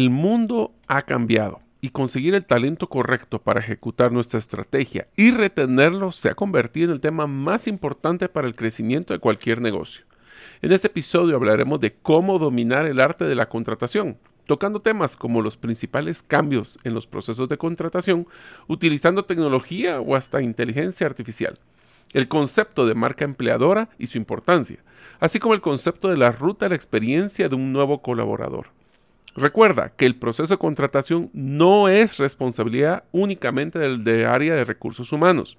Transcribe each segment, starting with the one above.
El mundo ha cambiado y conseguir el talento correcto para ejecutar nuestra estrategia y retenerlo se ha convertido en el tema más importante para el crecimiento de cualquier negocio. En este episodio hablaremos de cómo dominar el arte de la contratación, tocando temas como los principales cambios en los procesos de contratación, utilizando tecnología o hasta inteligencia artificial, el concepto de marca empleadora y su importancia, así como el concepto de la ruta de la experiencia de un nuevo colaborador. Recuerda que el proceso de contratación no es responsabilidad únicamente del área de recursos humanos.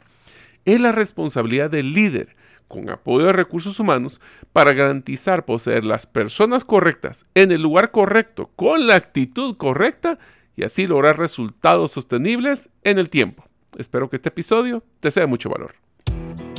Es la responsabilidad del líder, con apoyo de recursos humanos, para garantizar poseer las personas correctas en el lugar correcto, con la actitud correcta y así lograr resultados sostenibles en el tiempo. Espero que este episodio te sea de mucho valor.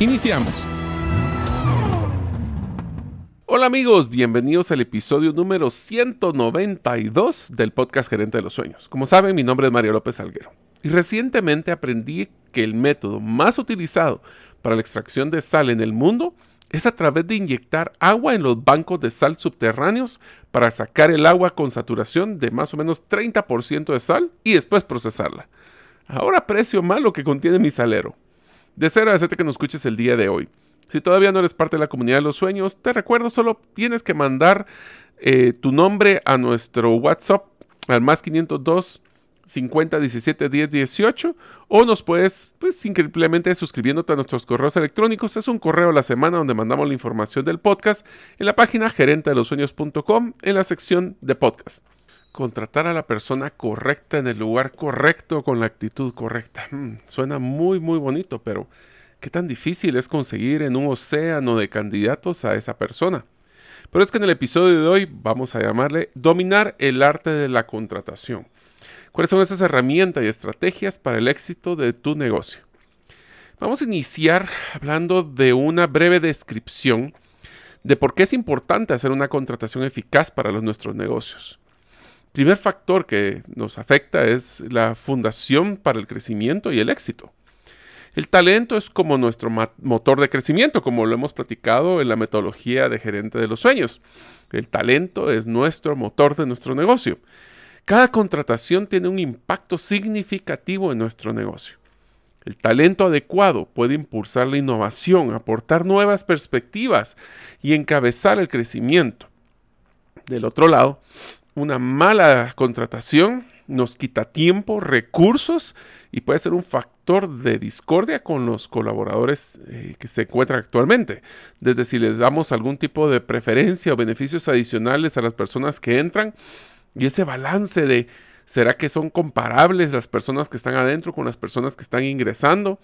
Iniciamos. Hola amigos, bienvenidos al episodio número 192 del podcast Gerente de los Sueños. Como saben, mi nombre es Mario López Alguero y recientemente aprendí que el método más utilizado para la extracción de sal en el mundo es a través de inyectar agua en los bancos de sal subterráneos para sacar el agua con saturación de más o menos 30% de sal y después procesarla. Ahora aprecio más lo que contiene mi salero. Deseo agradecerte que nos escuches el día de hoy. Si todavía no eres parte de la comunidad de los sueños, te recuerdo, solo tienes que mandar eh, tu nombre a nuestro WhatsApp al más 502 50 17 10 18 o nos puedes pues simplemente suscribiéndote a nuestros correos electrónicos es un correo a la semana donde mandamos la información del podcast en la página gerente de los en la sección de podcast contratar a la persona correcta en el lugar correcto con la actitud correcta hmm, suena muy muy bonito pero qué tan difícil es conseguir en un océano de candidatos a esa persona pero es que en el episodio de hoy vamos a llamarle dominar el arte de la contratación ¿Cuáles son esas herramientas y estrategias para el éxito de tu negocio? Vamos a iniciar hablando de una breve descripción de por qué es importante hacer una contratación eficaz para los, nuestros negocios. Primer factor que nos afecta es la fundación para el crecimiento y el éxito. El talento es como nuestro motor de crecimiento, como lo hemos platicado en la metodología de gerente de los sueños. El talento es nuestro motor de nuestro negocio. Cada contratación tiene un impacto significativo en nuestro negocio. El talento adecuado puede impulsar la innovación, aportar nuevas perspectivas y encabezar el crecimiento. Del otro lado, una mala contratación nos quita tiempo, recursos y puede ser un factor de discordia con los colaboradores eh, que se encuentran actualmente. Desde si les damos algún tipo de preferencia o beneficios adicionales a las personas que entran y ese balance de, ¿será que son comparables las personas que están adentro con las personas que están ingresando?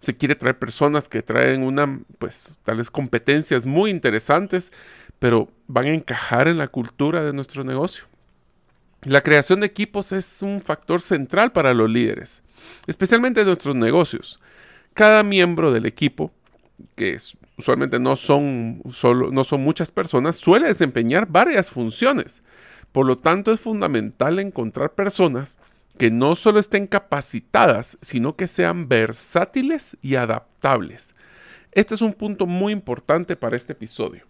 Se quiere traer personas que traen una, pues, tales competencias muy interesantes, pero van a encajar en la cultura de nuestro negocio. La creación de equipos es un factor central para los líderes, especialmente en nuestros negocios. Cada miembro del equipo, que usualmente no son, solo, no son muchas personas, suele desempeñar varias funciones. Por lo tanto, es fundamental encontrar personas que no solo estén capacitadas, sino que sean versátiles y adaptables. Este es un punto muy importante para este episodio.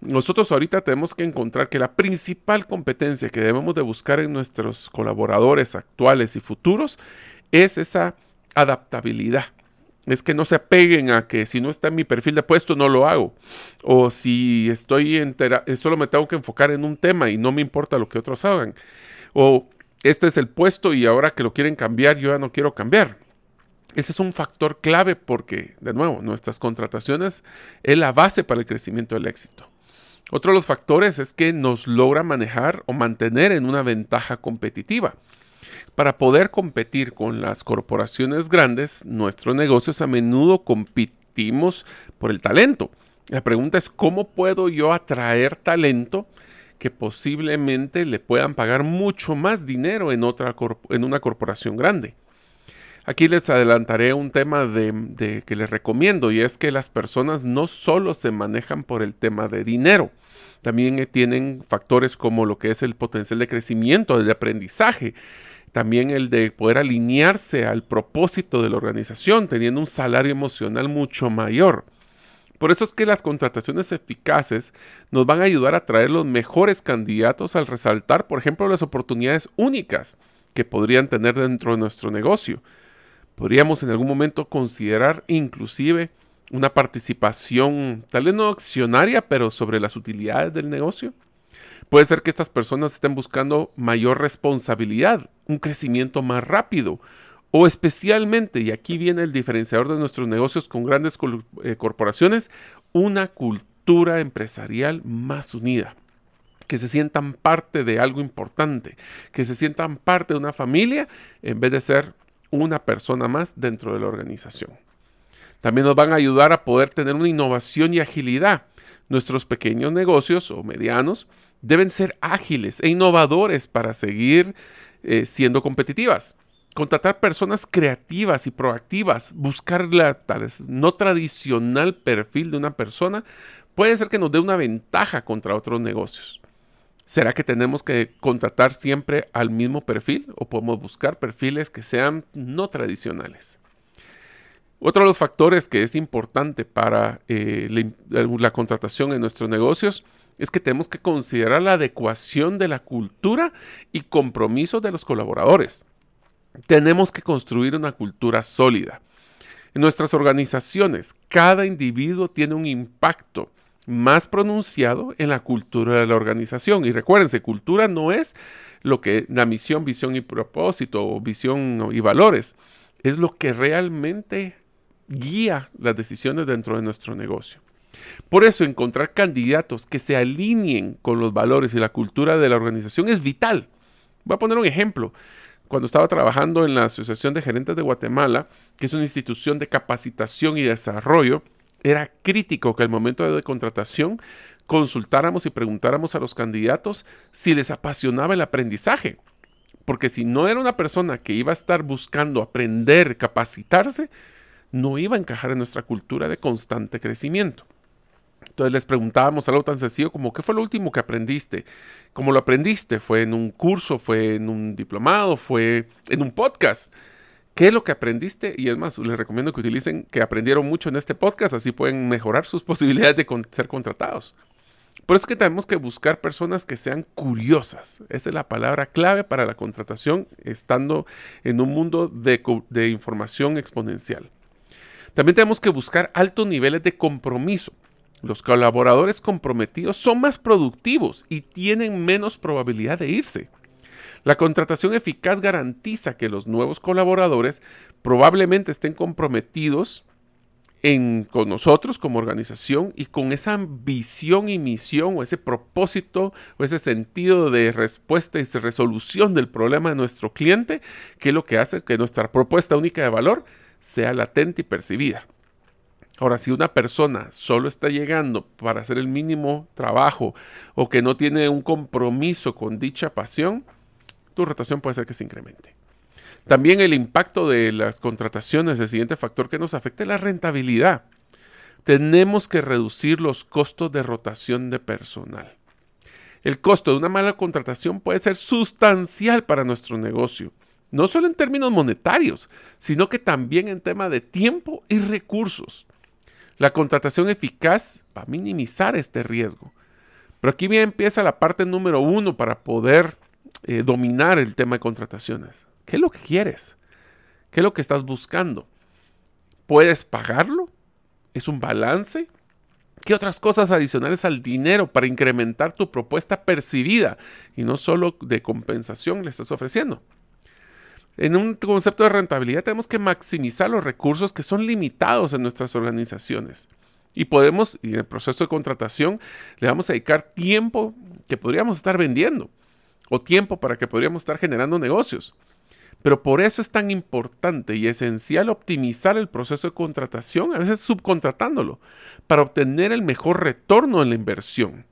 Nosotros ahorita tenemos que encontrar que la principal competencia que debemos de buscar en nuestros colaboradores actuales y futuros es esa adaptabilidad. Es que no se apeguen a que si no está en mi perfil de puesto no lo hago. O si estoy entera, solo me tengo que enfocar en un tema y no me importa lo que otros hagan. O este es el puesto y ahora que lo quieren cambiar yo ya no quiero cambiar. Ese es un factor clave porque, de nuevo, nuestras contrataciones es la base para el crecimiento del éxito. Otro de los factores es que nos logra manejar o mantener en una ventaja competitiva. Para poder competir con las corporaciones grandes, nuestros negocios a menudo competimos por el talento. La pregunta es cómo puedo yo atraer talento que posiblemente le puedan pagar mucho más dinero en, otra en una corporación grande. Aquí les adelantaré un tema de, que les recomiendo y es que las personas no solo se manejan por el tema de dinero, también eh, tienen factores como lo que es el potencial de crecimiento, de aprendizaje, también el de poder alinearse al propósito de la organización, teniendo un salario emocional mucho mayor. Por eso es que las contrataciones eficaces nos van a ayudar a traer los mejores candidatos al resaltar, por ejemplo, las oportunidades únicas que podrían tener dentro de nuestro negocio. Podríamos en algún momento considerar inclusive una participación, tal vez no accionaria, pero sobre las utilidades del negocio. Puede ser que estas personas estén buscando mayor responsabilidad, un crecimiento más rápido, o especialmente, y aquí viene el diferenciador de nuestros negocios con grandes eh, corporaciones, una cultura empresarial más unida. Que se sientan parte de algo importante, que se sientan parte de una familia en vez de ser una persona más dentro de la organización. También nos van a ayudar a poder tener una innovación y agilidad. Nuestros pequeños negocios o medianos deben ser ágiles e innovadores para seguir eh, siendo competitivas. Contratar personas creativas y proactivas, buscar la tal no tradicional perfil de una persona, puede ser que nos dé una ventaja contra otros negocios. ¿Será que tenemos que contratar siempre al mismo perfil o podemos buscar perfiles que sean no tradicionales? Otro de los factores que es importante para eh, la, contratación en nuestros negocios es que tenemos que considerar la adecuación de la cultura y compromiso de los colaboradores. Tenemos que construir una cultura sólida. En nuestras organizaciones, cada individuo tiene un impacto más pronunciado en la cultura de la organización. Y recuérdense, cultura no es lo que la misión, visión y propósito o visión y valores. Es lo que realmente guía las decisiones dentro de nuestro negocio. Por eso encontrar candidatos que se alineen con los valores y la cultura de la organización es vital. Voy a poner un ejemplo. Cuando estaba trabajando en la Asociación de Gerentes de Guatemala, que es una institución de capacitación y desarrollo, era crítico que al momento de contratación consultáramos y preguntáramos a los candidatos si les apasionaba el aprendizaje. Porque si no era una persona que iba a estar buscando aprender, capacitarse, no iba a encajar en nuestra cultura de constante crecimiento. Entonces les preguntábamos algo tan sencillo como ¿qué fue lo último que aprendiste? ¿Cómo lo aprendiste? ¿Fue en un curso? ¿Fue en un diplomado? ¿Fue en un podcast? ¿Qué es lo que aprendiste? Y es más, les recomiendo que utilicen que aprendieron mucho en este podcast, así pueden mejorar sus posibilidades de ser contratados. Por eso es que tenemos que buscar personas que sean curiosas. Esa es la palabra clave para la contratación, estando en un mundo de información exponencial. También tenemos que buscar altos niveles de compromiso. Los colaboradores comprometidos son más productivos y tienen menos probabilidad de irse. La contratación eficaz garantiza que los nuevos colaboradores probablemente estén comprometidos con nosotros como organización y con esa visión y misión o ese propósito o ese sentido de respuesta y resolución del problema de nuestro cliente, que es lo que hace que nuestra propuesta única de valor sea latente y percibida. Ahora, si una persona solo está llegando para hacer el mínimo trabajo o que no tiene un compromiso con dicha pasión, tu rotación puede ser que se incremente. También el impacto de las contrataciones, el siguiente factor que nos afecta es la rentabilidad. Tenemos que reducir los costos de rotación de personal. El costo de una mala contratación puede ser sustancial para nuestro negocio, no solo en términos monetarios, sino que también en tema de tiempo y recursos. La contratación eficaz va a minimizar este riesgo. Pero aquí bien empieza la parte número uno para poder eh, dominar el tema de contrataciones. ¿Qué es lo que quieres? ¿Qué es lo que estás buscando? ¿Puedes pagarlo? ¿Es un balance? ¿Qué otras cosas adicionales al dinero para incrementar tu propuesta percibida y no solo de compensación le estás ofreciendo? En un concepto de rentabilidad tenemos que maximizar los recursos que son limitados en nuestras organizaciones. Y podemos, y en el proceso de contratación, le vamos a dedicar tiempo que podríamos estar vendiendo o tiempo para que podríamos estar generando negocios. Pero por eso es tan importante y esencial optimizar el proceso de contratación, a veces subcontratándolo, para obtener el mejor retorno en la inversión.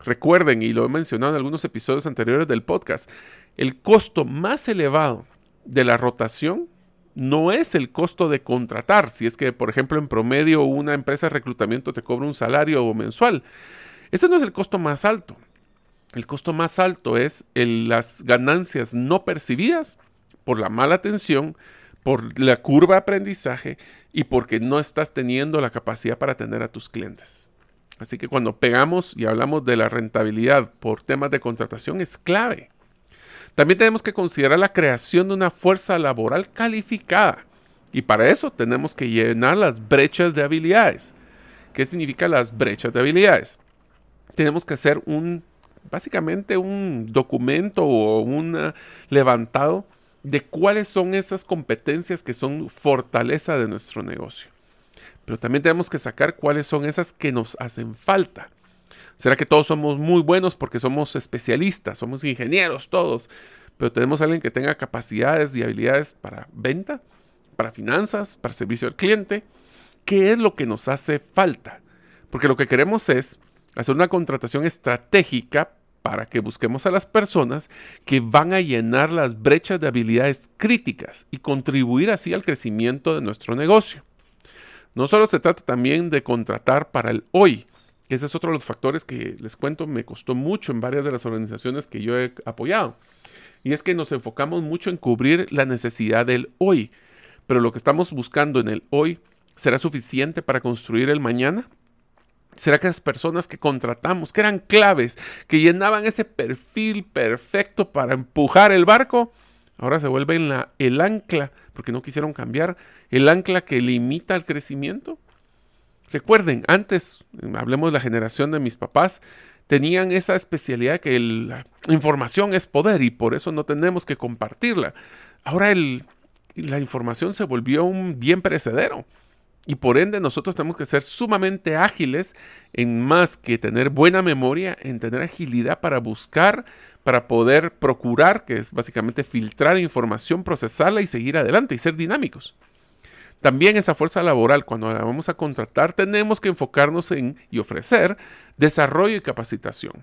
Recuerden, y lo he mencionado en algunos episodios anteriores del podcast, el costo más elevado de la rotación no es el costo de contratar. Si es que, por ejemplo, en promedio una empresa de reclutamiento te cobra un salario mensual. Ese no es el costo más alto. El costo más alto es las ganancias no percibidas por la mala atención, por la curva de aprendizaje y porque no estás teniendo la capacidad para atender a tus clientes. Así que cuando pegamos y hablamos de la rentabilidad por temas de contratación es clave. También tenemos que considerar la creación de una fuerza laboral calificada. Y para eso tenemos que llenar las brechas de habilidades. ¿Qué significa las brechas de habilidades? Tenemos que hacer un, básicamente un documento o un levantado de cuáles son esas competencias que son fortaleza de nuestro negocio. Pero también tenemos que sacar cuáles son esas que nos hacen falta. ¿Será que todos somos muy buenos porque somos especialistas, somos ingenieros todos? Pero tenemos a alguien que tenga capacidades y habilidades para venta, para finanzas, para servicio al cliente. ¿Qué es lo que nos hace falta? Porque lo que queremos es hacer una contratación estratégica para que busquemos a las personas que van a llenar las brechas de habilidades críticas y contribuir así al crecimiento de nuestro negocio. No solo se trata también de contratar para el hoy, ese es otro de los factores que les cuento, me costó mucho en varias de las organizaciones que yo he apoyado. Y es que nos enfocamos mucho en cubrir la necesidad del hoy. Pero lo que estamos buscando en el hoy, ¿será suficiente para construir el mañana? ¿Será que las personas que contratamos, que eran claves, que llenaban ese perfil perfecto para empujar el barco, ahora se vuelven la, el ancla, porque no quisieron cambiar, el ancla que limita el crecimiento? Recuerden, antes, hablemos de la generación de mis papás, tenían esa especialidad que la información es poder y por eso no tenemos que compartirla. Ahora la información se volvió un bien perecedero y por ende nosotros tenemos que ser sumamente ágiles en más que tener buena memoria, en tener agilidad para buscar, para poder procurar, que es básicamente filtrar información, procesarla y seguir adelante y ser dinámicos. También esa fuerza laboral, cuando la vamos a contratar, tenemos que enfocarnos en y ofrecer desarrollo y capacitación.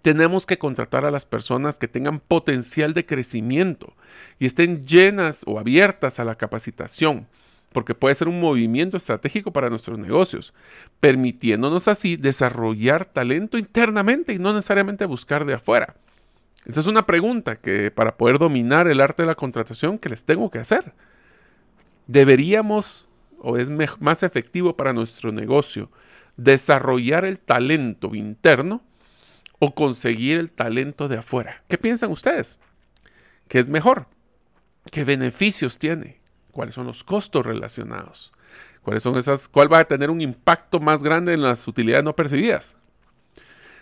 Tenemos que contratar a las personas que tengan potencial de crecimiento y estén llenas o abiertas a la capacitación, porque puede ser un movimiento estratégico para nuestros negocios, permitiéndonos así desarrollar talento internamente y no necesariamente buscar de afuera. Esa es una pregunta que para poder dominar el arte de la contratación que les tengo que hacer deberíamos, o es más efectivo para nuestro negocio, desarrollar el talento interno o conseguir el talento de afuera. ¿Qué piensan ustedes? ¿Qué es mejor? ¿Qué beneficios tiene? ¿Cuáles son los costos relacionados? ¿Cuáles son esas? ¿Cuál va a tener un impacto más grande en las utilidades no percibidas?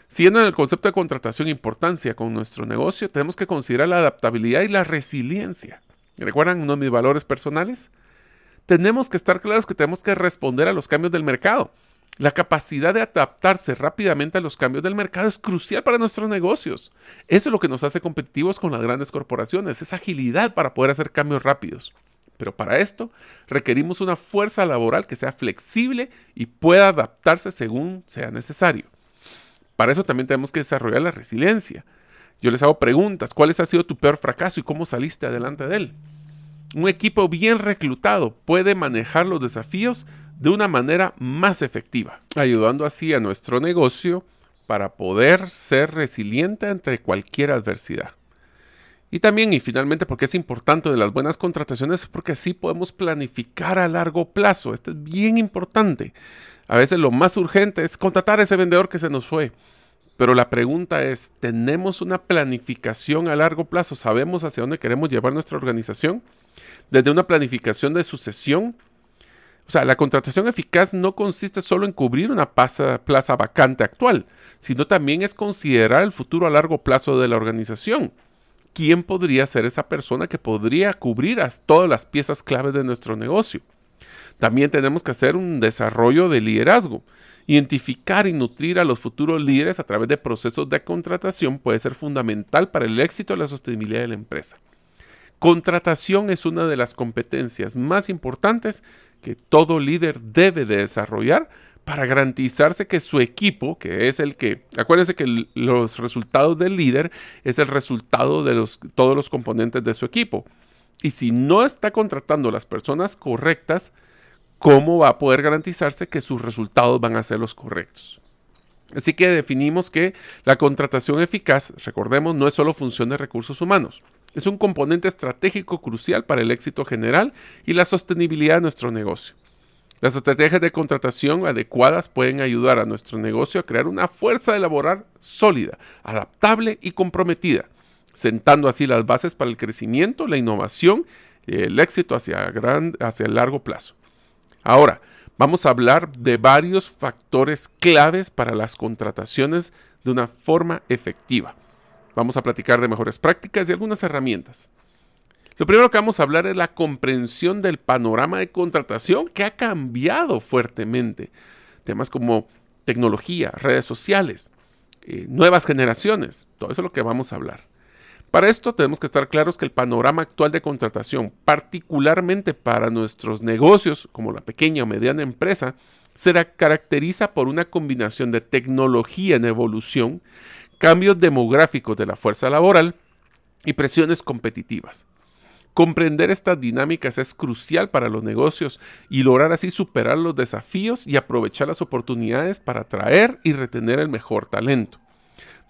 Siguiendo en el concepto de contratación importancia con nuestro negocio, tenemos que considerar la adaptabilidad y la resiliencia. ¿Recuerdan uno de mis valores personales? tenemos que estar claros que tenemos que responder a los cambios del mercado. La capacidad de adaptarse rápidamente a los cambios del mercado es crucial para nuestros negocios. Eso es lo que nos hace competitivos con las grandes corporaciones, esa agilidad para poder hacer cambios rápidos. Pero para esto requerimos una fuerza laboral que sea flexible y pueda adaptarse según sea necesario. Para eso también tenemos que desarrollar la resiliencia. Yo les hago preguntas, ¿cuál ha sido tu peor fracaso y cómo saliste adelante de él? un equipo bien reclutado puede manejar los desafíos de una manera más efectiva, ayudando así a nuestro negocio para poder ser resiliente ante cualquier adversidad. Y también, y finalmente, porque es importante de las buenas contrataciones, es porque así podemos planificar a largo plazo. Esto es bien importante. A veces lo más urgente es contratar a ese vendedor que se nos fue. Pero la pregunta es, ¿tenemos una planificación a largo plazo? ¿Sabemos hacia dónde queremos llevar nuestra organización? Desde una planificación de sucesión. O sea, la contratación eficaz no consiste solo en cubrir una plaza vacante actual, sino también es considerar el futuro a largo plazo de la organización quién podría ser esa persona que podría cubrir a todas las piezas claves de nuestro negocio. También tenemos que hacer un desarrollo de liderazgo. Identificar y nutrir a los futuros líderes a través de procesos de contratación puede ser fundamental para el éxito y la sostenibilidad de la empresa. Contratación es una de las competencias más importantes que todo líder debe de desarrollar para garantizarse que su equipo, que es el que, acuérdense que los resultados del líder es el resultado de los, todos los componentes de su equipo. Y si no está contratando las personas correctas, ¿cómo va a poder garantizarse que sus resultados van a ser los correctos? Así que definimos que la contratación eficaz, recordemos, no es solo función de recursos humanos, es un componente estratégico crucial para el éxito general y la sostenibilidad de nuestro negocio. Las estrategias de contratación adecuadas pueden ayudar a nuestro negocio a crear una fuerza de laboral sólida, adaptable y comprometida, sentando así las bases para el crecimiento, la innovación y el éxito hacia, hacia el largo plazo. Ahora, vamos a hablar de varios factores claves para las contrataciones de una forma efectiva. Vamos a platicar de mejores prácticas y algunas herramientas. Lo primero que vamos a hablar es la comprensión del panorama de contratación que ha cambiado fuertemente. Temas como tecnología, redes sociales, eh, nuevas generaciones, todo eso es lo que vamos a hablar. Para esto tenemos que estar claros que el panorama actual de contratación, particularmente para nuestros negocios como la pequeña o mediana empresa, se caracteriza por una combinación de tecnología en evolución, cambios demográficos de la fuerza laboral y presiones competitivas. Comprender estas dinámicas es crucial para los negocios y lograr así superar los desafíos y aprovechar las oportunidades para atraer y retener el mejor talento.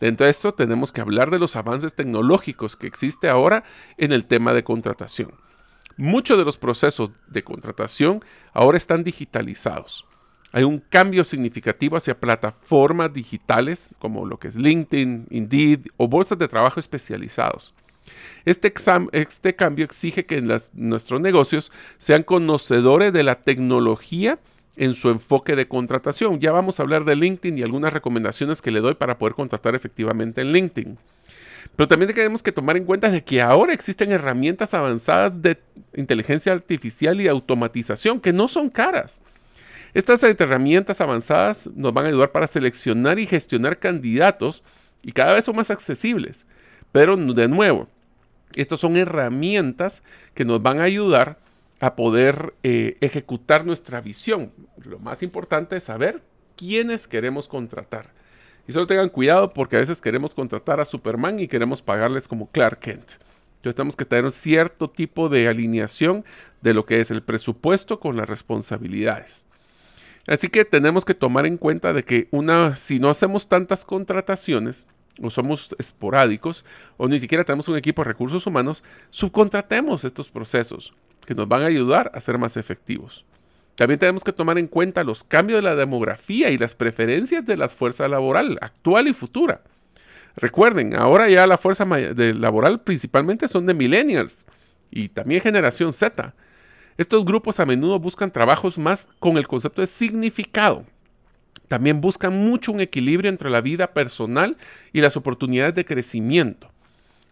Dentro de esto tenemos que hablar de los avances tecnológicos que existe ahora en el tema de contratación. Muchos de los procesos de contratación ahora están digitalizados. Hay un cambio significativo hacia plataformas digitales como lo que es LinkedIn, Indeed o bolsas de trabajo especializados. Este, este cambio exige que nuestros negocios sean conocedores de la tecnología en su enfoque de contratación. Ya vamos a hablar de LinkedIn y algunas recomendaciones que le doy para poder contratar efectivamente en LinkedIn. Pero también tenemos que tomar en cuenta de que ahora existen herramientas avanzadas de inteligencia artificial y automatización que no son caras. Estas herramientas avanzadas nos van a ayudar para seleccionar y gestionar candidatos y cada vez son más accesibles. Pero de nuevo, estas son herramientas que nos van a ayudar a poder eh, ejecutar nuestra visión. Lo más importante es saber quiénes queremos contratar. Y solo tengan cuidado porque a veces queremos contratar a Superman y queremos pagarles como Clark Kent. Entonces tenemos que tener cierto tipo de alineación de lo que es el presupuesto con las responsabilidades. Así que tenemos que tomar en cuenta de que una, si no hacemos tantas contrataciones, o somos esporádicos o ni siquiera tenemos un equipo de recursos humanos, subcontratemos estos procesos que nos van a ayudar a ser más efectivos. También tenemos que tomar en cuenta los cambios de la demografía y las preferencias de la fuerza laboral actual y futura. Recuerden, ahora ya la fuerza laboral principalmente son de millennials y también generación Z. Estos grupos a menudo buscan trabajos más con el concepto de significado, también buscan mucho un equilibrio entre la vida personal y las oportunidades de crecimiento.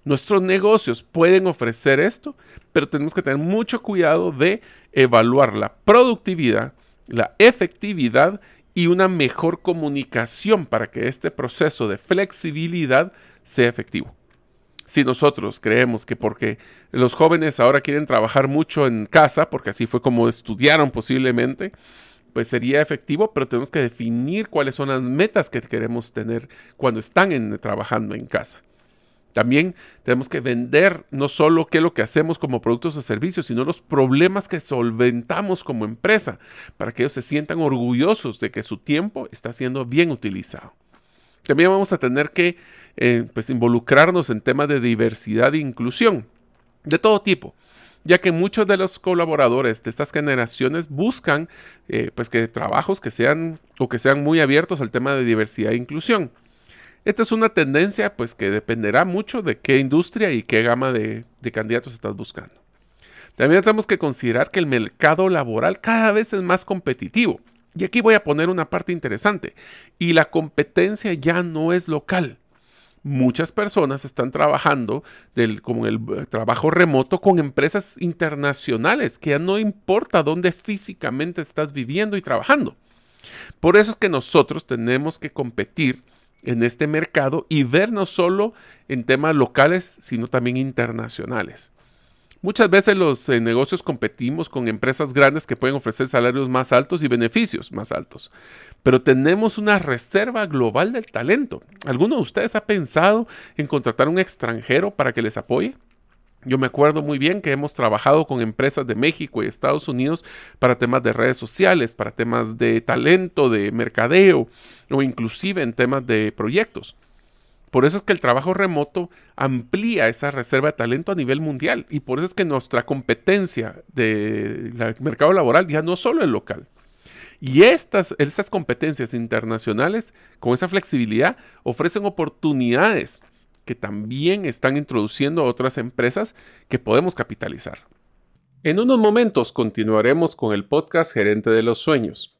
Nuestros negocios pueden ofrecer esto, pero tenemos que tener mucho cuidado de evaluar la productividad, la efectividad y una mejor comunicación para que este proceso de flexibilidad sea efectivo. Si nosotros creemos que porque los jóvenes ahora quieren trabajar mucho en casa, porque así fue como estudiaron posiblemente, pues sería efectivo, pero tenemos que definir cuáles son las metas que queremos tener cuando están trabajando en casa. También tenemos que vender no solo qué es lo que hacemos como productos o servicios, sino los problemas que solventamos como empresa, para que ellos se sientan orgullosos de que su tiempo está siendo bien utilizado. También vamos a tener que eh, pues involucrarnos en temas de diversidad e inclusión de todo tipo ya que muchos de los colaboradores de estas generaciones buscan eh, pues que trabajos que sean o que sean muy abiertos al tema de diversidad e inclusión. Esta es una tendencia pues que dependerá mucho de qué industria y qué gama de, de candidatos estás buscando. También tenemos que considerar que el mercado laboral cada vez es más competitivo. Y aquí voy a poner una parte interesante. Y la competencia ya no es local. Muchas personas están trabajando del, como el eh, trabajo remoto con empresas internacionales, que ya no importa dónde físicamente estás viviendo y trabajando. Por eso es que nosotros tenemos que competir en este mercado y ver no solo en temas locales, sino también internacionales. Muchas veces los eh, negocios competimos con empresas grandes que pueden ofrecer salarios más altos y beneficios más altos, pero tenemos una reserva global del talento. ¿Alguno de ustedes ha pensado en contratar un extranjero para que les apoye? Yo me acuerdo muy bien que hemos trabajado con empresas de México y Estados Unidos para temas de redes sociales, para temas de talento, de mercadeo o inclusive en temas de proyectos. Por eso es que el trabajo remoto amplía esa reserva de talento a nivel mundial y por eso es que nuestra competencia del mercado laboral ya no solo es local. Y estas, estas competencias internacionales, con esa flexibilidad, ofrecen oportunidades que también están introduciendo otras empresas que podemos capitalizar. En unos momentos continuaremos con el podcast Gerente de los Sueños.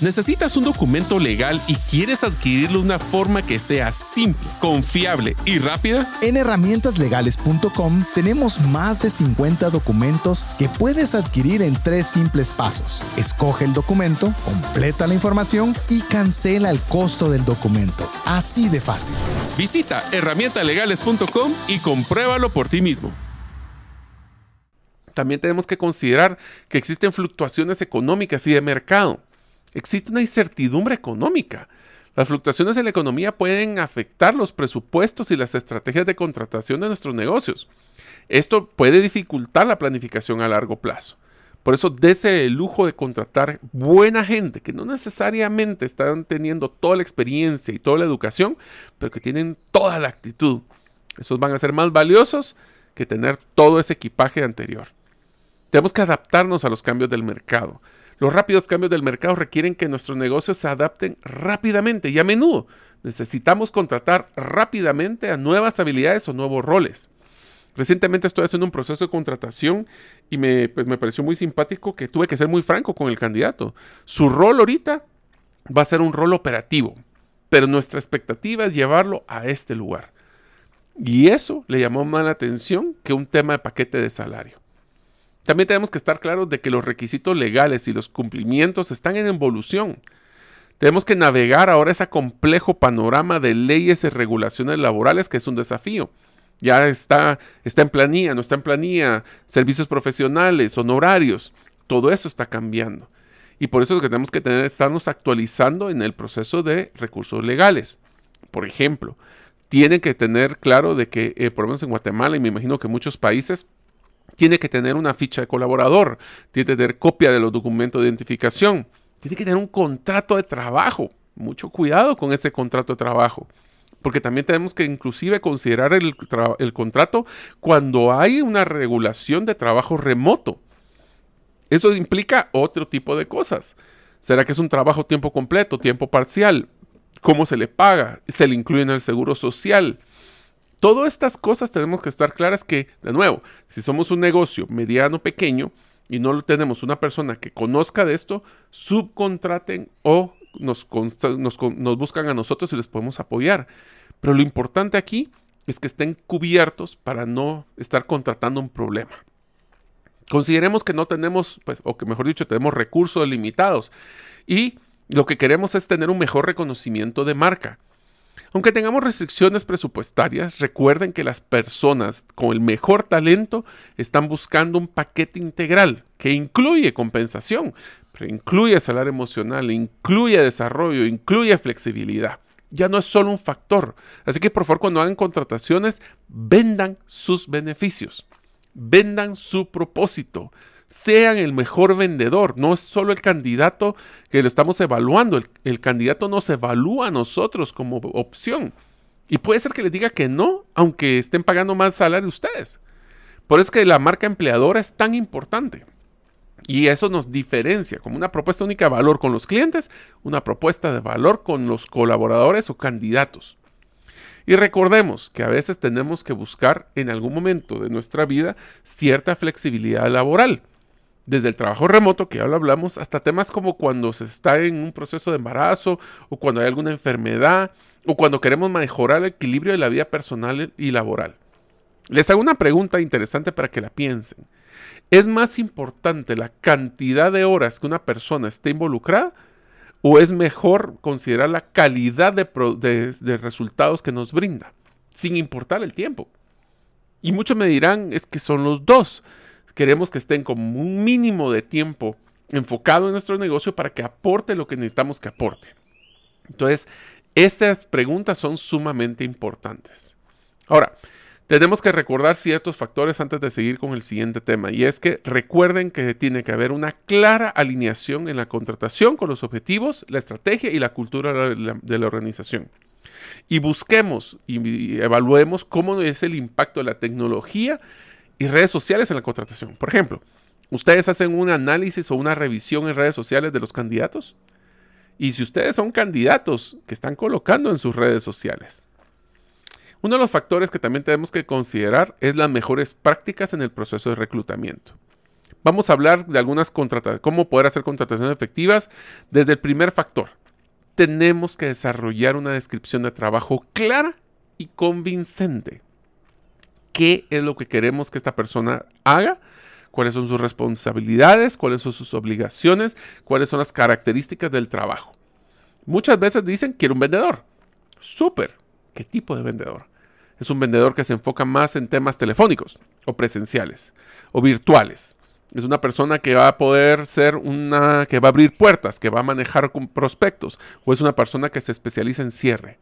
¿Necesitas un documento legal y quieres adquirirlo de una forma que sea simple, confiable y rápida? En herramientaslegales.com tenemos más de 50 documentos que puedes adquirir en tres simples pasos. Escoge el documento, completa la información y cancela el costo del documento. Así de fácil. Visita herramientaslegales.com y compruébalo por ti mismo. También tenemos que considerar que existen fluctuaciones económicas y de mercado existe una incertidumbre económica. Las fluctuaciones en la economía pueden afectar los presupuestos y las estrategias de contratación de nuestros negocios. Esto puede dificultar la planificación a largo plazo. Por eso, dese el lujo de contratar buena gente que no necesariamente están teniendo toda la experiencia y toda la educación, pero que tienen toda la actitud. Esos van a ser más valiosos que tener todo ese equipaje anterior. Tenemos que adaptarnos a los cambios del mercado. Los rápidos cambios del mercado requieren que nuestros negocios se adapten rápidamente y a menudo necesitamos contratar rápidamente a nuevas habilidades o nuevos roles. Recientemente estoy haciendo un proceso de contratación y me, pues, me pareció muy simpático que tuve que ser muy franco con el candidato. Su rol ahorita va a ser un rol operativo, pero nuestra expectativa es llevarlo a este lugar. Y eso le llamó más la atención que un tema de paquete de salario. También tenemos que estar claros de que los requisitos legales y los cumplimientos están en evolución. Tenemos que navegar ahora ese complejo panorama de leyes y regulaciones laborales que es un desafío. Ya está, está en planilla, no está en planilla, servicios profesionales, honorarios, todo eso está cambiando. Y por eso es que tenemos que tener, estarnos actualizando en el proceso de recursos legales. Por ejemplo, tienen que tener claro de que, eh, por lo menos en Guatemala y me imagino que muchos países, tiene que tener una ficha de colaborador, tiene que tener copia de los documentos de identificación, tiene que tener un contrato de trabajo. Mucho cuidado con ese contrato de trabajo, porque también tenemos que inclusive considerar el, el contrato cuando hay una regulación de trabajo remoto. Eso implica otro tipo de cosas. ¿Será que es un trabajo tiempo completo, tiempo parcial? ¿Cómo se le paga? ¿Se le incluye en el seguro social? Todas estas cosas tenemos que estar claras que, de nuevo, si somos un negocio mediano, pequeño, y no tenemos una persona que conozca de esto, subcontraten o nos, nos, buscan a nosotros y les podemos apoyar. Pero lo importante aquí es que estén cubiertos para no estar contratando un problema. Consideremos que no tenemos, pues, o que mejor dicho, tenemos recursos limitados y lo que queremos es tener un mejor reconocimiento de marca. Aunque tengamos restricciones presupuestarias, recuerden que las personas con el mejor talento están buscando un paquete integral que incluye compensación, incluye salario emocional, incluye desarrollo, incluye flexibilidad. Ya no es solo un factor. Así que por favor cuando hagan contrataciones, vendan sus beneficios. Vendan su propósito. Sean el mejor vendedor. No es solo el candidato que lo estamos evaluando. El, candidato nos evalúa a nosotros como opción. Y puede ser que les diga que no, aunque estén pagando más salario ustedes. Por eso es que la marca empleadora es tan importante. Y eso nos diferencia como una propuesta única de valor con los clientes, una propuesta de valor con los colaboradores o candidatos. Y recordemos que a veces tenemos que buscar en algún momento de nuestra vida cierta flexibilidad laboral. Desde el trabajo remoto, que ya lo hablamos, hasta temas como cuando se está en un proceso de embarazo o cuando hay alguna enfermedad o cuando queremos mejorar el equilibrio de la vida personal y laboral. Les hago una pregunta interesante para que la piensen. ¿Es más importante la cantidad de horas que una persona esté involucrada o es mejor considerar la calidad de, resultados que nos brinda, sin importar el tiempo? Y muchos me dirán, es que son los dos. Queremos que estén como un mínimo de tiempo enfocado en nuestro negocio para que aporte lo que necesitamos que aporte. Entonces, estas preguntas son sumamente importantes. Ahora, tenemos que recordar ciertos factores antes de seguir con el siguiente tema, y es que recuerden que tiene que haber una clara alineación en la contratación con los objetivos, la estrategia y la cultura de la, organización. Y busquemos y evaluemos cómo es el impacto de la tecnología y redes sociales en la contratación. Por ejemplo, ¿ustedes hacen un análisis o una revisión en redes sociales de los candidatos? Y si ustedes son candidatos que están colocando en sus redes sociales, uno de los factores que también tenemos que considerar es las mejores prácticas en el proceso de reclutamiento. Vamos a hablar de algunas contrataciones, cómo poder hacer contrataciones efectivas desde el primer factor. Tenemos que desarrollar una descripción de trabajo clara y convincente. ¿Qué es lo que queremos que esta persona haga? ¿Cuáles son sus responsabilidades? ¿Cuáles son sus obligaciones? ¿Cuáles son las características del trabajo? Muchas veces dicen, quiero un vendedor. Súper. ¿Qué tipo de vendedor? Es un vendedor que se enfoca más en temas telefónicos o presenciales o virtuales. Es una persona que va a poder ser una, que va a abrir puertas, que va a manejar prospectos, o es una persona que se especializa en cierre.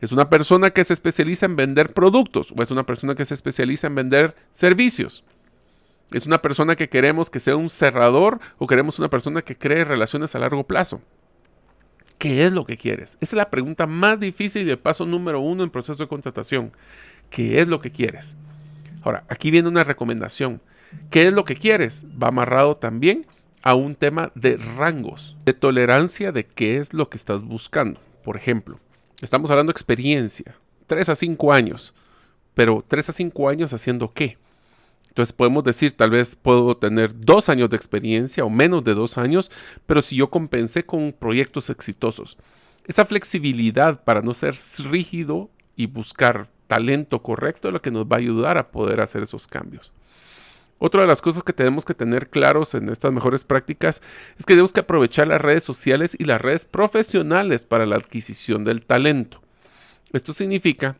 Es una persona que se especializa en vender productos, o es una persona que se especializa en vender servicios. Es una persona que queremos que sea un cerrador o queremos una persona que cree relaciones a largo plazo. ¿Qué es lo que quieres? Esa es la pregunta más difícil y el paso número uno en proceso de contratación. ¿Qué es lo que quieres? Ahora, aquí viene una recomendación. ¿Qué es lo que quieres? Va amarrado también a un tema de rangos, de tolerancia de qué es lo que estás buscando. Por ejemplo, estamos hablando de experiencia, 3 a 5 años, pero 3 a 5 años haciendo qué? Entonces podemos decir, tal vez puedo tener dos años de experiencia o menos de dos años, pero si yo compensé con proyectos exitosos. Esa flexibilidad para no ser rígido y buscar talento correcto es lo que nos va a ayudar a poder hacer esos cambios. Otra de las cosas que tenemos que tener claros en estas mejores prácticas es que tenemos que aprovechar las redes sociales y las redes profesionales para la adquisición del talento. Esto significa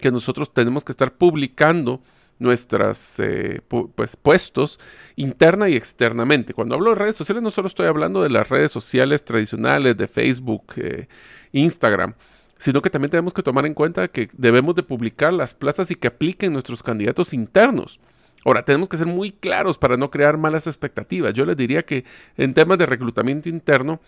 que nosotros tenemos que estar publicando nuestros eh, pues, puestos interna y externamente. Cuando hablo de redes sociales no solo estoy hablando de las redes sociales tradicionales de Facebook, eh, Instagram, sino que también tenemos que tomar en cuenta que debemos de publicar las plazas y que apliquen nuestros candidatos internos. Ahora, tenemos que ser muy claros para no crear malas expectativas. Yo les diría que en temas de reclutamiento interno,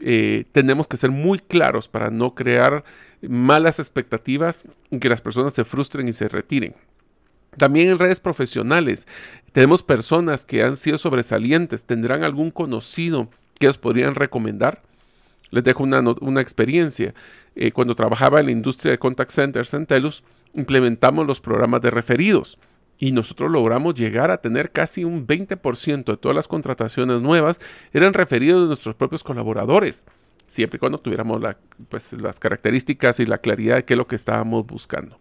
eh, tenemos que ser muy claros para no crear malas expectativas y que las personas se frustren y se retiren. También en redes profesionales tenemos personas que han sido sobresalientes, tendrán algún conocido que os podrían recomendar. Les dejo una, experiencia. Eh, cuando trabajaba en la industria de contact centers en Telus, implementamos los programas de referidos y nosotros logramos llegar a tener casi un 20% de todas las contrataciones nuevas eran referidos de nuestros propios colaboradores, siempre y cuando tuviéramos pues, las características y la claridad de qué es lo que estábamos buscando.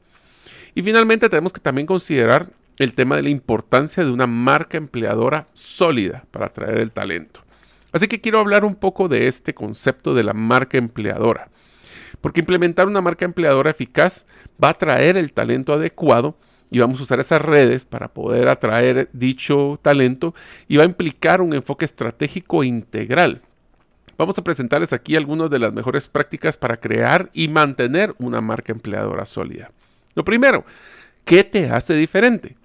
Y finalmente tenemos que también considerar el tema de la importancia de una marca empleadora sólida para atraer el talento. Así que quiero hablar un poco de este concepto de la marca empleadora. Porque implementar una marca empleadora eficaz va a atraer el talento adecuado y vamos a usar esas redes para poder atraer dicho talento y va a implicar un enfoque estratégico integral. Vamos a presentarles aquí algunas de las mejores prácticas para crear y mantener una marca empleadora sólida. Lo primero, ¿qué te hace diferente?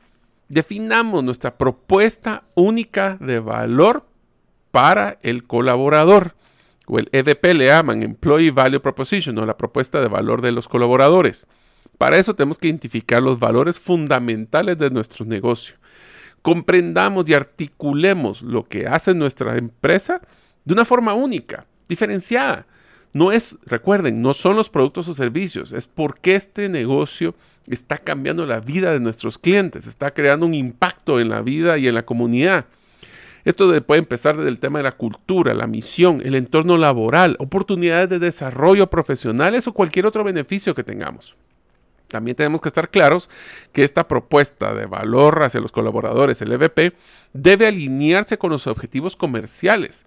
definamos nuestra propuesta única de valor para el colaborador, o el EVP le llaman Employee Value Proposition, o la propuesta de valor de los colaboradores. Para eso tenemos que identificar los valores fundamentales de nuestro negocio. Comprendamos y articulemos lo que hace nuestra empresa de una forma única, diferenciada. No es, recuerden, no son los productos o servicios, es porque este negocio está cambiando la vida de nuestros clientes, está creando un impacto en la vida y en la comunidad. Esto puede empezar desde el tema de la cultura, la misión, el entorno laboral, oportunidades de desarrollo profesionales o cualquier otro beneficio que tengamos. También tenemos que estar claros que esta propuesta de valor hacia los colaboradores, el EVP, debe alinearse con los objetivos comerciales,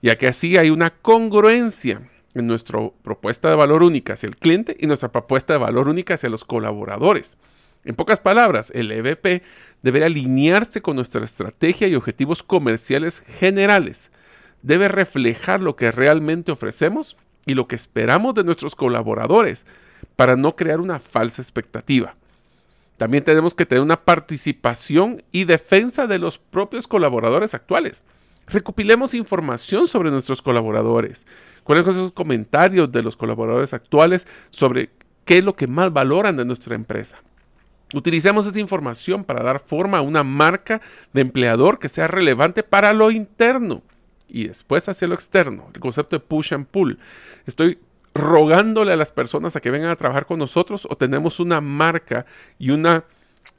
ya que así hay una congruencia en nuestra propuesta de valor única hacia el cliente y nuestra propuesta de valor única hacia los colaboradores. En pocas palabras, el EVP debe alinearse con nuestra estrategia y objetivos comerciales generales. Debe reflejar lo que realmente ofrecemos y lo que esperamos de nuestros colaboradores para no crear una falsa expectativa. También tenemos que tener una participación y defensa de los propios colaboradores actuales. Recopilemos información sobre nuestros colaboradores. ¿Cuáles son esos comentarios de los colaboradores actuales sobre qué es lo que más valoran de nuestra empresa? Utilicemos esa información para dar forma a una marca de empleador que sea relevante para lo interno y después hacia lo externo. El concepto de push and pull. Estoy rogándole a las personas a que vengan a trabajar con nosotros o tenemos una marca y una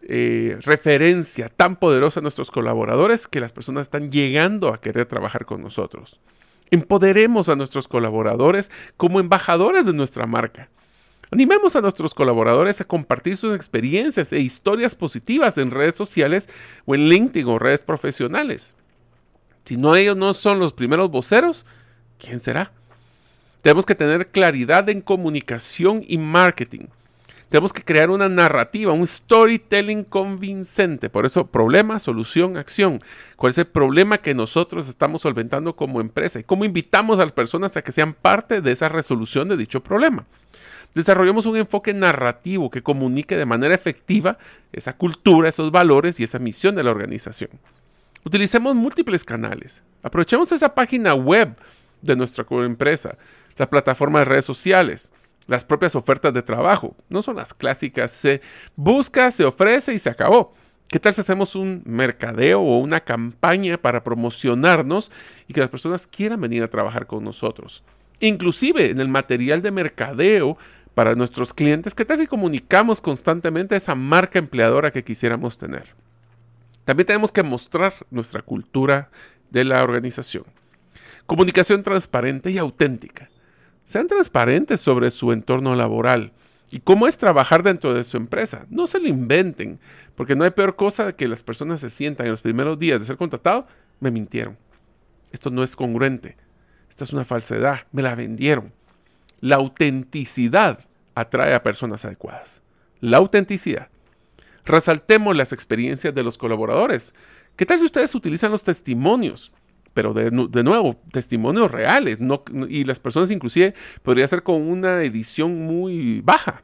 eh, referencia tan poderosa a nuestros colaboradores que las personas están llegando a querer trabajar con nosotros. Empoderemos a nuestros colaboradores como embajadores de nuestra marca. Animemos a nuestros colaboradores a compartir sus experiencias e historias positivas en redes sociales o en LinkedIn o redes profesionales. Si no ellos no son los primeros voceros, ¿quién será? Tenemos que tener claridad en comunicación y marketing. Tenemos que crear una narrativa, un storytelling convincente. Por eso, problema, solución, acción. ¿Cuál es el problema que nosotros estamos solventando como empresa? ¿Y cómo invitamos a las personas a que sean parte de esa resolución de dicho problema? Desarrollemos un enfoque narrativo que comunique de manera efectiva esa cultura, esos valores y esa misión de la organización. Utilicemos múltiples canales. Aprovechemos esa página web de nuestra empresa la plataforma de redes sociales, las propias ofertas de trabajo. No son las clásicas, se busca, se ofrece y se acabó. ¿Qué tal si hacemos un mercadeo o una campaña para promocionarnos y que las personas quieran venir a trabajar con nosotros? Inclusive en el material de mercadeo para nuestros clientes, ¿qué tal si comunicamos constantemente esa marca empleadora que quisiéramos tener? También tenemos que mostrar nuestra cultura de la organización. Comunicación transparente y auténtica. Sean transparentes sobre su entorno laboral y cómo es trabajar dentro de su empresa. No se lo inventen, porque no hay peor cosa que las personas se sientan en los primeros días de ser contratado, me mintieron. Esto no es congruente. Esta es una falsedad. Me la vendieron. La autenticidad atrae a personas adecuadas. La autenticidad. Resaltemos las experiencias de los colaboradores. ¿Qué tal si ustedes utilizan los testimonios? Pero de, nuevo, testimonios reales, no, y las personas inclusive podría ser con una edición muy baja,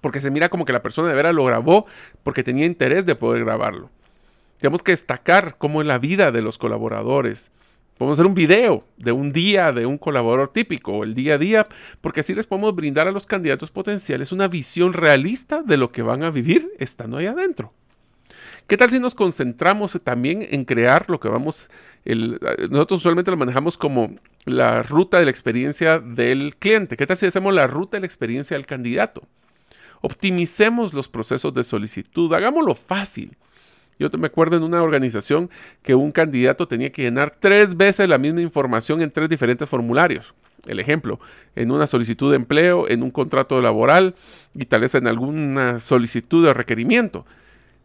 porque se mira como que la persona de veras lo grabó porque tenía interés de poder grabarlo. Tenemos que destacar cómo es la vida de los colaboradores. Podemos hacer un video de un día de un colaborador típico o el día a día, porque así les podemos brindar a los candidatos potenciales una visión realista de lo que van a vivir estando ahí adentro. ¿Qué tal si nos concentramos también en crear lo que vamos, nosotros usualmente lo manejamos como la ruta de la experiencia del cliente? ¿Qué tal si hacemos la ruta de la experiencia del candidato? Optimicemos los procesos de solicitud, hagámoslo fácil. Yo me acuerdo en una organización que un candidato tenía que llenar tres veces la misma información en tres diferentes formularios. El ejemplo, en una solicitud de empleo, en un contrato laboral y tal vez en alguna solicitud de requerimiento.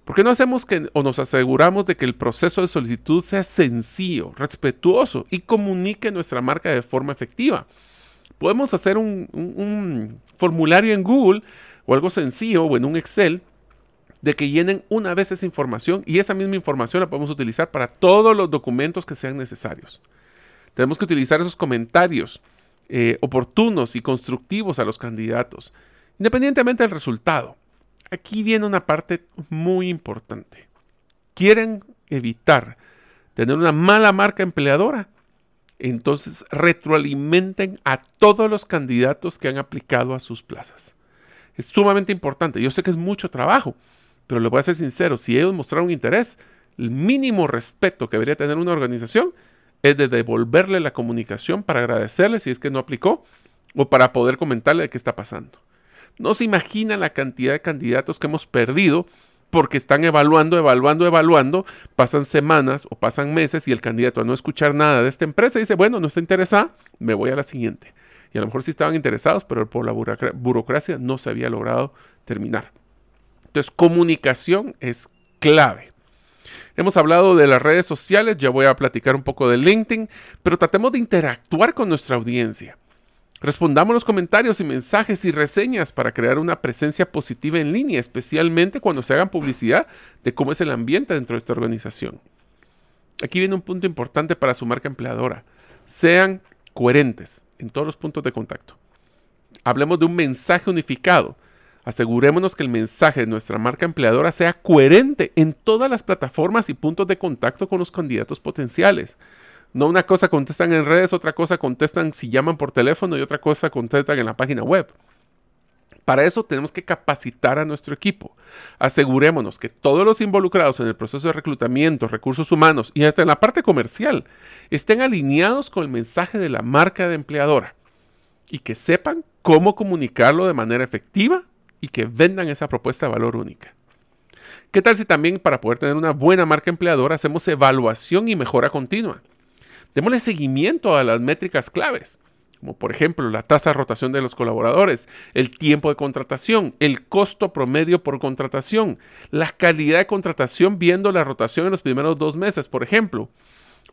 ¿Por qué no hacemos que o nos aseguramos de que el proceso de solicitud sea sencillo, respetuoso y comunique nuestra marca de forma efectiva? Podemos hacer un, formulario en Google o algo sencillo o en un Excel de que llenen una vez esa información y esa misma información la podemos utilizar para todos los documentos que sean necesarios. Tenemos que utilizar esos comentarios eh, oportunos y constructivos a los candidatos, independientemente del resultado aquí viene una parte muy importante. quieren evitar tener una mala marca empleadora, entonces retroalimenten a todos los candidatos que han aplicado a sus plazas. Es sumamente importante. Yo sé que es mucho trabajo, pero les voy a ser sincero, si ellos mostraron interés, el mínimo respeto que debería tener una organización es de devolverle la comunicación para agradecerle si es que no aplicó o para poder comentarle de qué está pasando. No se imaginan la cantidad de candidatos que hemos perdido porque están evaluando, evaluando, evaluando, pasan semanas o pasan meses y el candidato a no escuchar nada de esta empresa dice, bueno, no está interesado, me voy a la siguiente. Y a lo mejor sí estaban interesados, pero por la burocracia no se había logrado terminar. Entonces, comunicación es clave. Hemos hablado de las redes sociales, ya voy a platicar un poco de LinkedIn, pero tratemos de interactuar con nuestra audiencia. Respondamos los comentarios y mensajes y reseñas para crear una presencia positiva en línea, especialmente cuando se hagan publicidad de cómo es el ambiente dentro de esta organización. Aquí viene un punto importante para su marca empleadora. Sean coherentes en todos los puntos de contacto. Hablemos de un mensaje unificado. Asegurémonos que el mensaje de nuestra marca empleadora sea coherente en todas las plataformas y puntos de contacto con los candidatos potenciales. No una cosa contestan en redes, otra cosa contestan si llaman por teléfono y otra cosa contestan en la página web. Para eso tenemos que capacitar a nuestro equipo. Asegurémonos que todos los involucrados en el proceso de reclutamiento, recursos humanos y hasta en la parte comercial estén alineados con el mensaje de la marca de empleadora y que sepan cómo comunicarlo de manera efectiva y que vendan esa propuesta de valor única. ¿Qué tal si también para poder tener una buena marca empleadora hacemos evaluación y mejora continua? Démosle seguimiento a las métricas claves, como por ejemplo la tasa de rotación de los colaboradores, el tiempo de contratación, el costo promedio por contratación, la calidad de contratación viendo la rotación en los primeros dos meses, por ejemplo,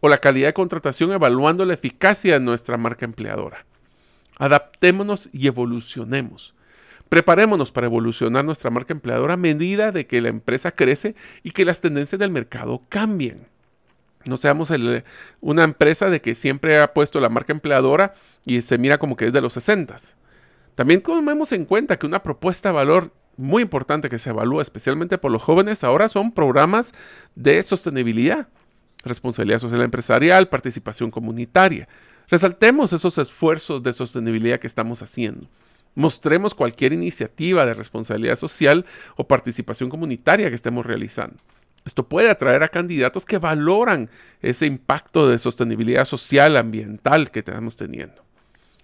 o la calidad de contratación evaluando la eficacia de nuestra marca empleadora. Adaptémonos y evolucionemos. Preparémonos para evolucionar nuestra marca empleadora a medida de que la empresa crece y que las tendencias del mercado cambien. No seamos una empresa de que siempre ha puesto la marca empleadora y se mira como que es de los 60. También tomemos en cuenta que una propuesta de valor muy importante que se evalúa especialmente por los jóvenes ahora son programas de sostenibilidad, responsabilidad social empresarial, participación comunitaria. Resaltemos esos esfuerzos de sostenibilidad que estamos haciendo. Mostremos cualquier iniciativa de responsabilidad social o participación comunitaria que estemos realizando. Esto puede atraer a candidatos que valoran ese impacto de sostenibilidad social, ambiental que estamos teniendo.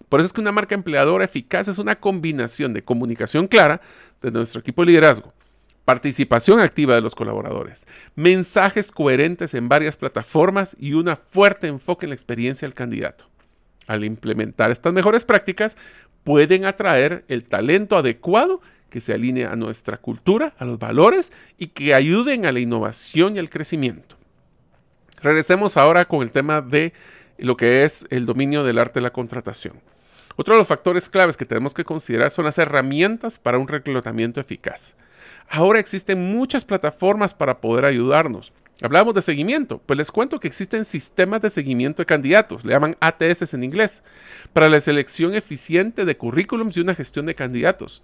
Por eso es que una marca empleadora eficaz es una combinación de comunicación clara de nuestro equipo de liderazgo, participación activa de los colaboradores, mensajes coherentes en varias plataformas y un fuerte enfoque en la experiencia del candidato. Al implementar estas mejores prácticas, pueden atraer el talento adecuado que se alinee a nuestra cultura, a los valores y que ayuden a la innovación y al crecimiento. Regresemos ahora con el tema de lo que es el dominio del arte de la contratación. Otro de los factores claves que tenemos que considerar son las herramientas para un reclutamiento eficaz. Ahora existen muchas plataformas para poder ayudarnos. Hablamos de seguimiento, pues les cuento que existen sistemas de seguimiento de candidatos, le llaman ATS en inglés, para la selección eficiente de currículums y una gestión de candidatos.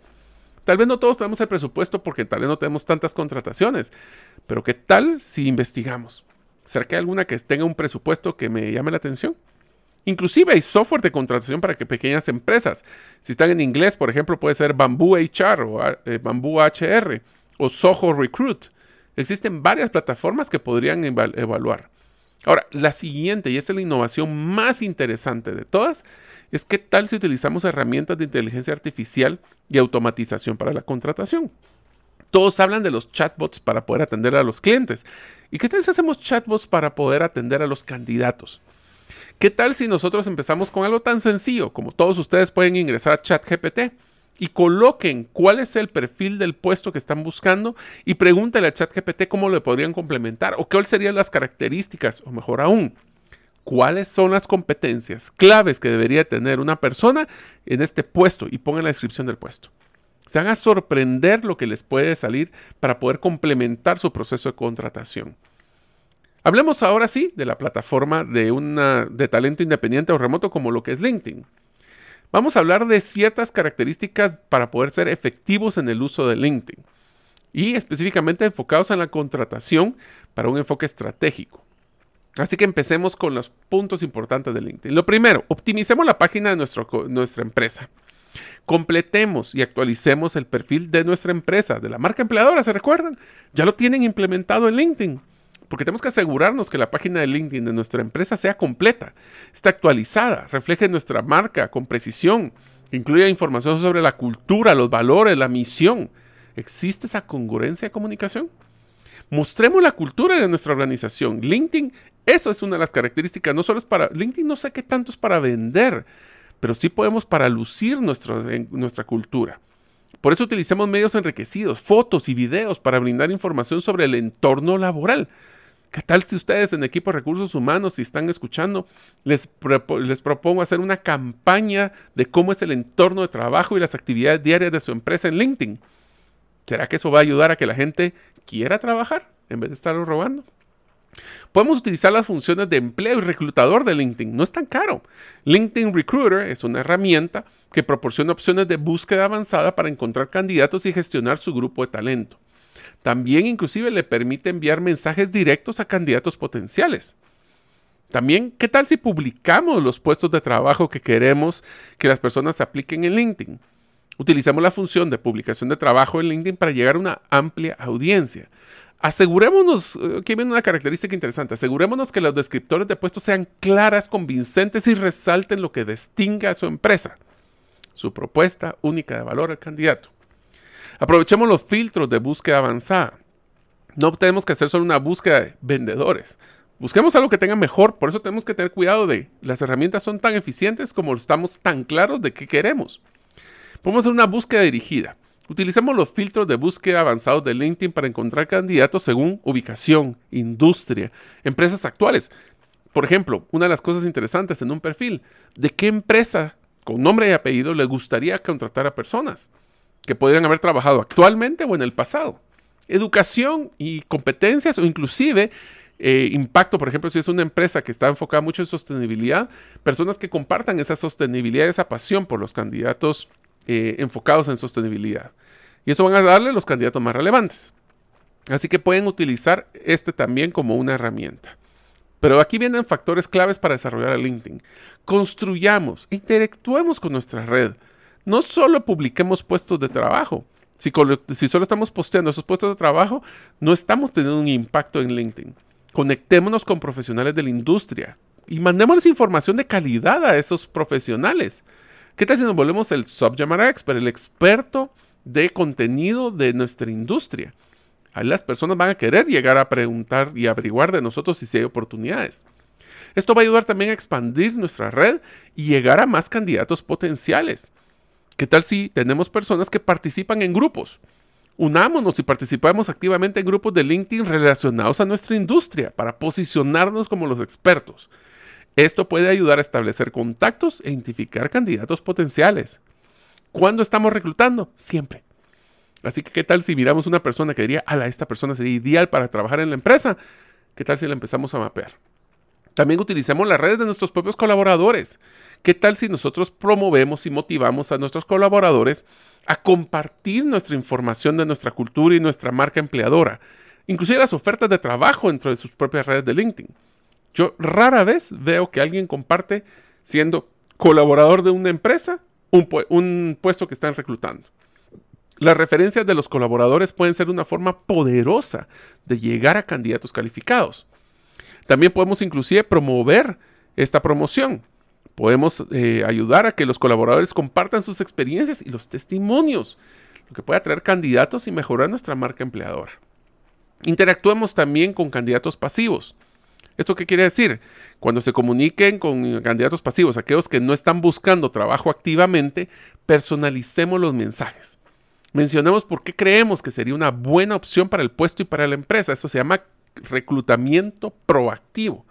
Tal vez no todos tenemos el presupuesto porque tal vez no tenemos tantas contrataciones, pero ¿qué tal si investigamos? ¿Será que hay alguna que tenga un presupuesto que me llame la atención? Inclusive hay software de contratación para que pequeñas empresas, si están en inglés, por ejemplo, puede ser Bamboo HR o eh, Bamboo HR o Soho Recruit. Existen varias plataformas que podrían evaluar. Ahora, la siguiente, y esa es la innovación más interesante de todas, es qué tal si utilizamos herramientas de inteligencia artificial y automatización para la contratación. Todos hablan de los chatbots para poder atender a los clientes. ¿Y qué tal si hacemos chatbots para poder atender a los candidatos? ¿Qué tal si nosotros empezamos con algo tan sencillo como todos ustedes pueden ingresar a ChatGPT y coloquen cuál es el perfil del puesto que están buscando y pregúntale a ChatGPT cómo le podrían complementar o cuáles serían las características o mejor aún, cuáles son las competencias claves que debería tener una persona en este puesto y pongan la descripción del puesto. Se van a sorprender lo que les puede salir para poder complementar su proceso de contratación. Hablemos ahora sí de la plataforma de, una, de talento independiente o remoto como lo que es LinkedIn. Vamos a hablar de ciertas características para poder ser efectivos en el uso de LinkedIn. y específicamente enfocados en la contratación para un enfoque estratégico. Así que empecemos con los puntos importantes de LinkedIn. Lo primero, optimicemos la página de nuestra empresa. Completemos y actualicemos el perfil de nuestra empresa, de la marca empleadora, ¿se recuerdan? Ya lo tienen implementado en LinkedIn. Porque tenemos que asegurarnos que la página de LinkedIn de nuestra empresa sea completa, esté actualizada, refleje nuestra marca con precisión, incluya información sobre la cultura, los valores, la misión. ¿Existe esa congruencia de comunicación? Mostremos la cultura de nuestra organización. LinkedIn, eso es una de las características. No solo es para, LinkedIn no sé qué tanto es para vender, pero sí podemos para lucir nuestra cultura. Por eso utilizamos medios enriquecidos, fotos y videos para brindar información sobre el entorno laboral. ¿Qué tal si ustedes en equipo recursos humanos, si están escuchando, les, les propongo hacer una campaña de cómo es el entorno de trabajo y las actividades diarias de su empresa en LinkedIn? ¿Será que eso va a ayudar a que la gente quiera trabajar en vez de estarlo robando? Podemos utilizar las funciones de empleo y reclutador de LinkedIn. No es tan caro. LinkedIn Recruiter es una herramienta que proporciona opciones de búsqueda avanzada para encontrar candidatos y gestionar su grupo de talento. También inclusive le permite enviar mensajes directos a candidatos potenciales. También, ¿qué tal si publicamos los puestos de trabajo que queremos que las personas apliquen en LinkedIn? Utilizamos la función de publicación de trabajo en LinkedIn para llegar a una amplia audiencia. Asegurémonos, eh, aquí viene una característica interesante, asegurémonos que los descriptores de puestos sean claras, convincentes y resalten lo que distingue a su empresa, su propuesta única de valor al candidato. Aprovechemos los filtros de búsqueda avanzada. No tenemos que hacer solo una búsqueda de vendedores. Busquemos algo que tenga mejor, por eso tenemos que tener cuidado de las herramientas son tan eficientes como estamos tan claros de qué queremos. Podemos hacer una búsqueda dirigida. Utilicemos los filtros de búsqueda avanzados de LinkedIn para encontrar candidatos según ubicación, industria, empresas actuales. Por ejemplo, una de las cosas interesantes en un perfil, ¿de qué empresa con nombre y apellido le gustaría contratar a personas que podrían haber trabajado actualmente o en el pasado? Educación y competencias o inclusive eh, impacto, por ejemplo, si es una empresa que está enfocada mucho en sostenibilidad, personas que compartan esa sostenibilidad, esa pasión por los candidatos eh, enfocados en sostenibilidad. Y eso van a darle los candidatos más relevantes. Así que pueden utilizar este también como una herramienta. Pero aquí vienen factores claves para desarrollar el LinkedIn. Construyamos, interactuemos con nuestra red. No solo publiquemos puestos de trabajo. Si, solo estamos posteando esos puestos de trabajo, no estamos teniendo un impacto en LinkedIn. Conectémonos con profesionales de la industria y mandémosles información de calidad a esos profesionales. ¿Qué tal si nos volvemos el subject matter expert, el experto de contenido de nuestra industria? Ahí las personas van a querer llegar a preguntar y averiguar de nosotros si hay oportunidades. Esto va a ayudar también a expandir nuestra red y llegar a más candidatos potenciales. ¿Qué tal si tenemos personas que participan en grupos? Unámonos y participamos activamente en grupos de LinkedIn relacionados a nuestra industria para posicionarnos como los expertos. Esto puede ayudar a establecer contactos e identificar candidatos potenciales. ¿Cuándo estamos reclutando? Siempre. Así que, ¿qué tal si miramos una persona que diría, ala, esta persona sería ideal para trabajar en la empresa? ¿Qué tal si la empezamos a mapear? También utilizamos las redes de nuestros propios colaboradores. ¿Qué tal si nosotros promovemos y motivamos a nuestros colaboradores a compartir nuestra información de nuestra cultura y nuestra marca empleadora? Inclusive las ofertas de trabajo dentro de sus propias redes de LinkedIn. Yo rara vez veo que alguien comparte siendo colaborador de una empresa un, puesto que están reclutando. Las referencias de los colaboradores pueden ser una forma poderosa de llegar a candidatos calificados. También podemos inclusive promover esta promoción. Podemos eh, ayudar a que los colaboradores compartan sus experiencias y los testimonios, lo que puede atraer candidatos y mejorar nuestra marca empleadora. Interactuemos también con candidatos pasivos. ¿Esto qué quiere decir? Cuando se comuniquen con candidatos pasivos, aquellos que no están buscando trabajo activamente, personalicemos los mensajes. Mencionemos por qué creemos que sería una buena opción para el puesto y para la empresa. Eso se llama reclutamiento proactivo.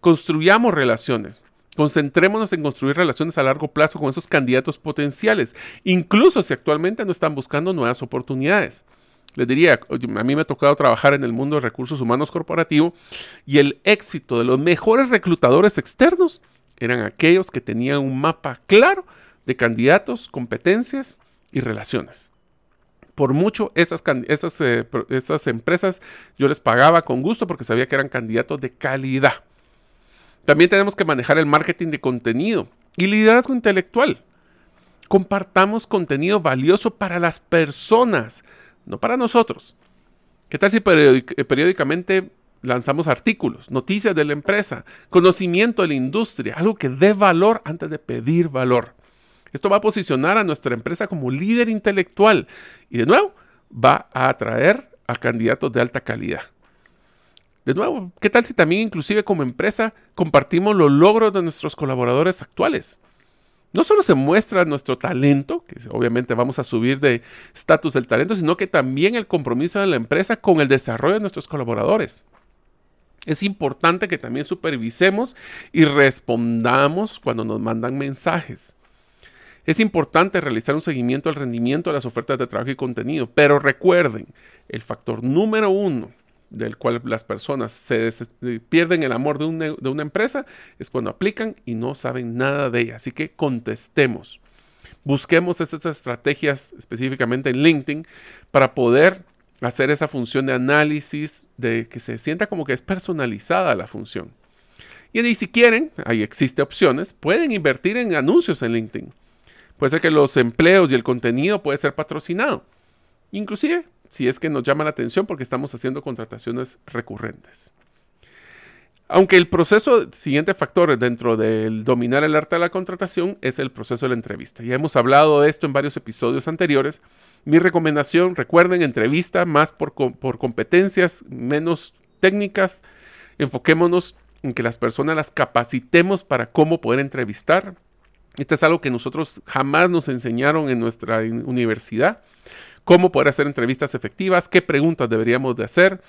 Construyamos relaciones. Concentrémonos en construir relaciones a largo plazo con esos candidatos potenciales, incluso si actualmente no están buscando nuevas oportunidades. Les diría, a mí me ha tocado trabajar en el mundo de recursos humanos corporativo y el éxito de los mejores reclutadores externos eran aquellos que tenían un mapa claro de candidatos, competencias y relaciones. Por mucho, esas, esas, eh, esas empresas yo les pagaba con gusto porque sabía que eran candidatos de calidad. También tenemos que manejar el marketing de contenido y liderazgo intelectual. Compartamos contenido valioso para las personas, no para nosotros. ¿Qué tal si eh, periódicamente lanzamos artículos, noticias de la empresa, conocimiento de la industria, algo que dé valor antes de pedir valor? Esto va a posicionar a nuestra empresa como líder intelectual y de nuevo va a atraer a candidatos de alta calidad. De nuevo, ¿qué tal si también inclusive como empresa compartimos los logros de nuestros colaboradores actuales? No solo se muestra nuestro talento, que obviamente vamos a subir de estatus del talento, sino que también el compromiso de la empresa con el desarrollo de nuestros colaboradores. Es importante que también supervisemos y respondamos cuando nos mandan mensajes. Es importante realizar un seguimiento al rendimiento de las ofertas de trabajo y contenido, pero recuerden, el factor número uno del cual las personas se pierden el amor de una, de una empresa es cuando aplican y no saben nada de ella. Así que contestemos. Busquemos estas estrategias específicamente en LinkedIn para poder hacer esa función de análisis, de que se sienta como que es personalizada la función. Y si quieren, ahí existe opciones, pueden invertir en anuncios en LinkedIn. Puede ser que los empleos y el contenido puede ser patrocinado. Inclusive, si es que nos llama la atención porque estamos haciendo contrataciones recurrentes. Aunque el proceso, siguiente factor dentro del dominar el arte de la contratación es el proceso de la entrevista. Ya hemos hablado de esto en varios episodios anteriores. Mi recomendación, recuerden, entrevista más por, por competencias, menos técnicas. Enfoquémonos en que las personas las capacitemos para cómo poder entrevistar, esto es algo que nosotros jamás nos enseñaron en nuestra universidad. Cómo poder hacer entrevistas efectivas, qué preguntas deberíamos de hacer.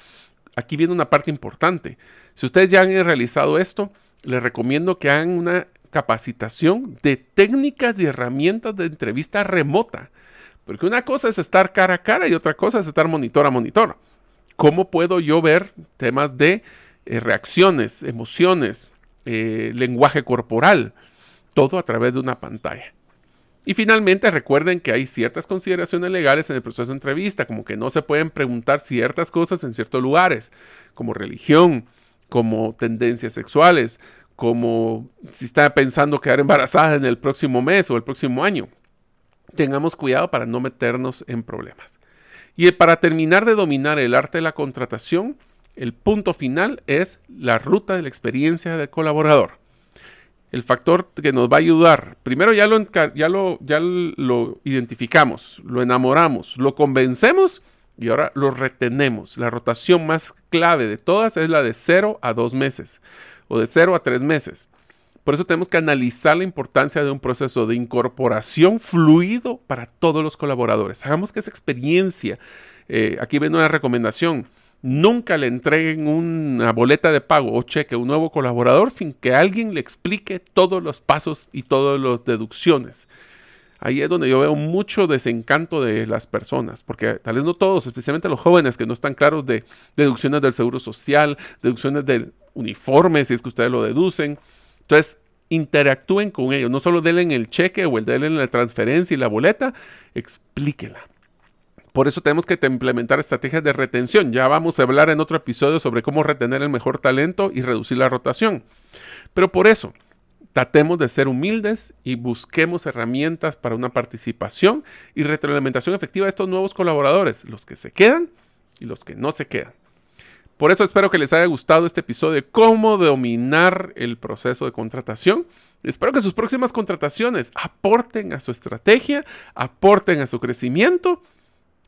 Aquí viene una parte importante. Si ustedes ya han realizado esto, les recomiendo que hagan una capacitación de técnicas y herramientas de entrevista remota. Porque una cosa es estar cara a cara y otra cosa es estar monitor a monitor. ¿Cómo puedo yo ver temas de eh, reacciones, emociones, eh, lenguaje corporal? Todo a través de una pantalla. Y finalmente recuerden que hay ciertas consideraciones legales en el proceso de entrevista, como que no se pueden preguntar ciertas cosas en ciertos lugares, como religión, como tendencias sexuales, como si está pensando quedar embarazada en el próximo mes o el próximo año. Tengamos cuidado para no meternos en problemas. Y para terminar de dominar el arte de la contratación, el punto final es la ruta de la experiencia del colaborador el factor que nos va a ayudar. Primero ya lo, ya lo, ya lo identificamos, lo enamoramos, lo convencemos y ahora lo retenemos. La rotación más clave de todas es la de 0 a 2 meses o de 0 a 3 meses. Por eso tenemos que analizar la importancia de un proceso de incorporación fluido para todos los colaboradores. Hagamos que esa experiencia, eh, aquí viene una recomendación, Nunca le entreguen una boleta de pago o cheque a un nuevo colaborador sin que alguien le explique todos los pasos y todas las deducciones. Ahí es donde yo veo mucho desencanto de las personas, porque tal vez no todos, especialmente los jóvenes que no están claros de deducciones del seguro social, deducciones del uniforme, si es que ustedes lo deducen. Entonces, interactúen con ellos, no solo denle el cheque o el denle la transferencia y la boleta, explíquela. Por eso tenemos que implementar estrategias de retención. Ya vamos a hablar en otro episodio sobre cómo retener el mejor talento y reducir la rotación. Pero por eso, tratemos de ser humildes y busquemos herramientas para una participación y retroalimentación efectiva de estos nuevos colaboradores, los que se quedan y los que no se quedan. Por eso espero que les haya gustado este episodio de cómo dominar el proceso de contratación. Espero que sus próximas contrataciones aporten a su estrategia, aporten a su crecimiento